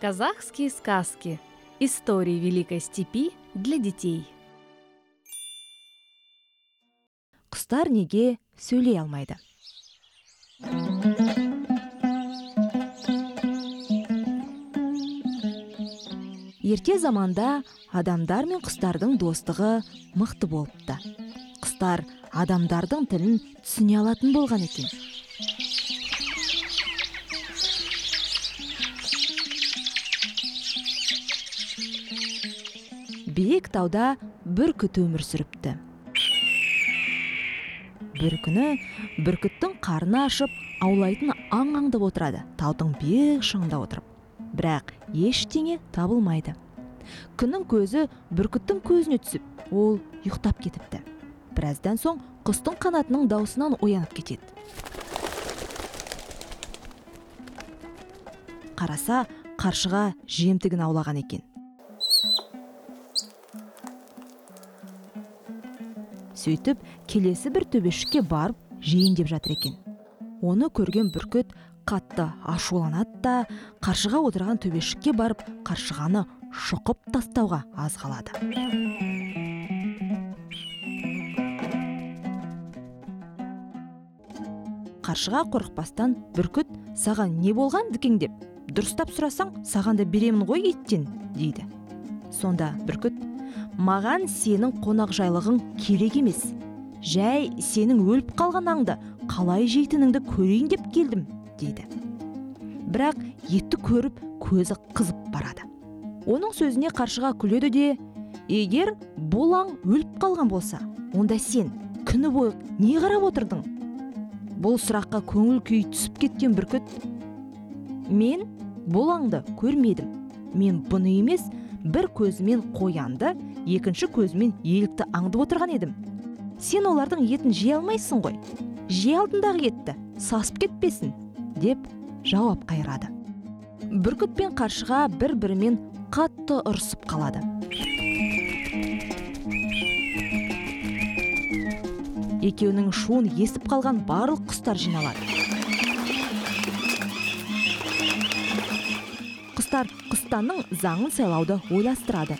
Казахские сказки. Истории Великой степи для детей. құстар неге сөйлей алмайды ерте заманда адамдар мен құстардың достығы мықты болыпты құстар адамдардың тілін түсіне алатын болған екен биік тауда бүркіт өмір сүріпті. Бір күні бүркіттің қарны ашып аулайтын аң аңдып отырады. Таудың биік шыңында отырып. Бірақ ештеңе табылмайды. Күннің көзі бүркіттің көзіне түсіп ол ұйықтап кетіпті. Біраздан соң құстың қанатының даусынан оянып кетеді. Қараса қаршыға жемтігін аулаған екен. Сөйтіп келесі бір төбешікке барып жейін деп жатыр екен. Оны көрген бүркіт қатты ашуланады да қаршыға отырған төбешікке барып қаршығаны шұқып тастауға аз қалады. Қаршыға қорықпастан бүркіт саған не болған дікеңдеп дұрыстап сұрасаң саған да беремін ғой еттен дейді. Сонда бүркіт маған сенің қонақжайлығың керек емес. Жай сенің өліп қалған аңды қалай жейтініңді көрейін деп келдім дейді. Бірақ етті көріп көзі қызып барады. Оның сөзіне қаршыға күледі де егер бұл аң өліп қалған болса онда сен күні бойы не қарап отырдың? Бұл сұраққа көңіл күй түсіп кеткен бүркіт. Мен бұл аңды көрмедім. Мен бұны емес бір көзімен қоянды екінші көзімен елікті аңдып отырған едім. Сен олардың етін жей алмайсың ғой. Жей алдындағы етті сасып кетпесін деп жауап қайырады. Бүркіт пен қаршыға бір бірімен қатты ұрысып қалады. Екеуінің шуын естіп қалған барлық құстар жиналады. Құстар құстанның заңын сайлауды ойластырады.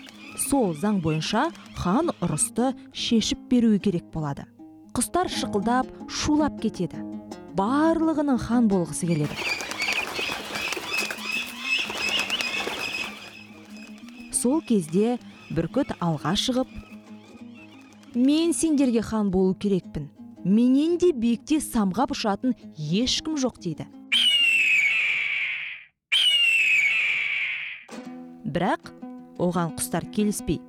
Сол заң бойынша хан ұрысты шешіп беруі керек болады. Құстар шықылдап шулап кетеді. Барлығының хан болғысы келеді. Сол кезде бүркіт алға шығып мен сендерге хан болу керекпін. Менен де биікте самғап ұшатын ешкім жоқ дейді. Бірақ оған құстар келіспей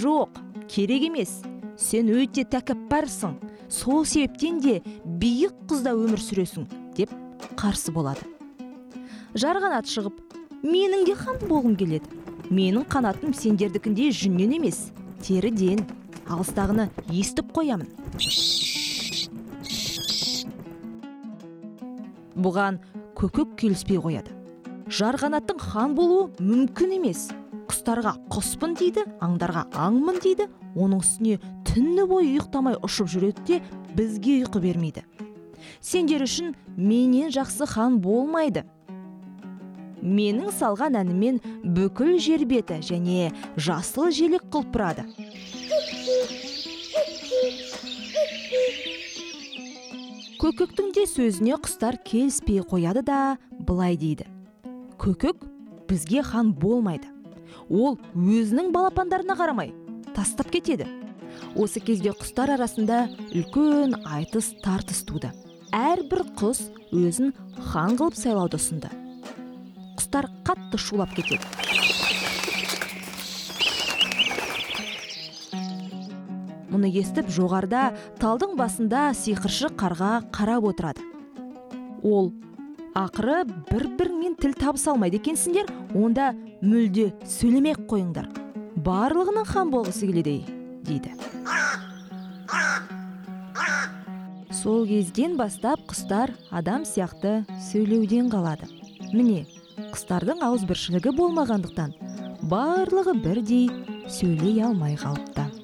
жоқ керек емес сен өте тәкаппарсың сол себептен де биік қызда өмір сүресің деп қарсы болады. Жарғанат шығып менің де хан болғым келеді менің қанатым сендердікіндей жүннен емес теріден алыстағыны естіп қоямын бұған көкек келіспей қояды. Жарғанаттың хан болуы мүмкін емес. Құстарға құспын дейді аңдарға аңмын дейді. Оның үстіне түні бойы ұйықтамай ұшып жүреді де бізге ұйқы бермейді. Сендер үшін менен жақсы хан болмайды. Менің салған әнімен бүкіл жер беті және жасыл желек құлпырады көкектің де сөзіне құстар келіспей қояды да былай дейді. Көкек бізге хан болмайды. Ол өзінің балапандарына қарамай тастап кетеді. Осы кезде құстар арасында үлкен айтыс тартыс туды. Әрбір құс өзін хан қылып сайлауды ұсынды. Құстар қатты шулап кетеді. Мұны естіп жоғарыда талдың басында сиқыршы қарға қарап отырады. Ол ақыры бір біріңмен тіл табыса алмайды екенсіңдер онда мүлде сөйлемей ақ қойыңдар. Барлығының хан болғысы келеді дейді. Сол кезден бастап құстар адам сияқты сөйлеуден қалады. Міне құстардың ауызбіршілігі болмағандықтан барлығы бірдей сөйлей алмай қалыпты.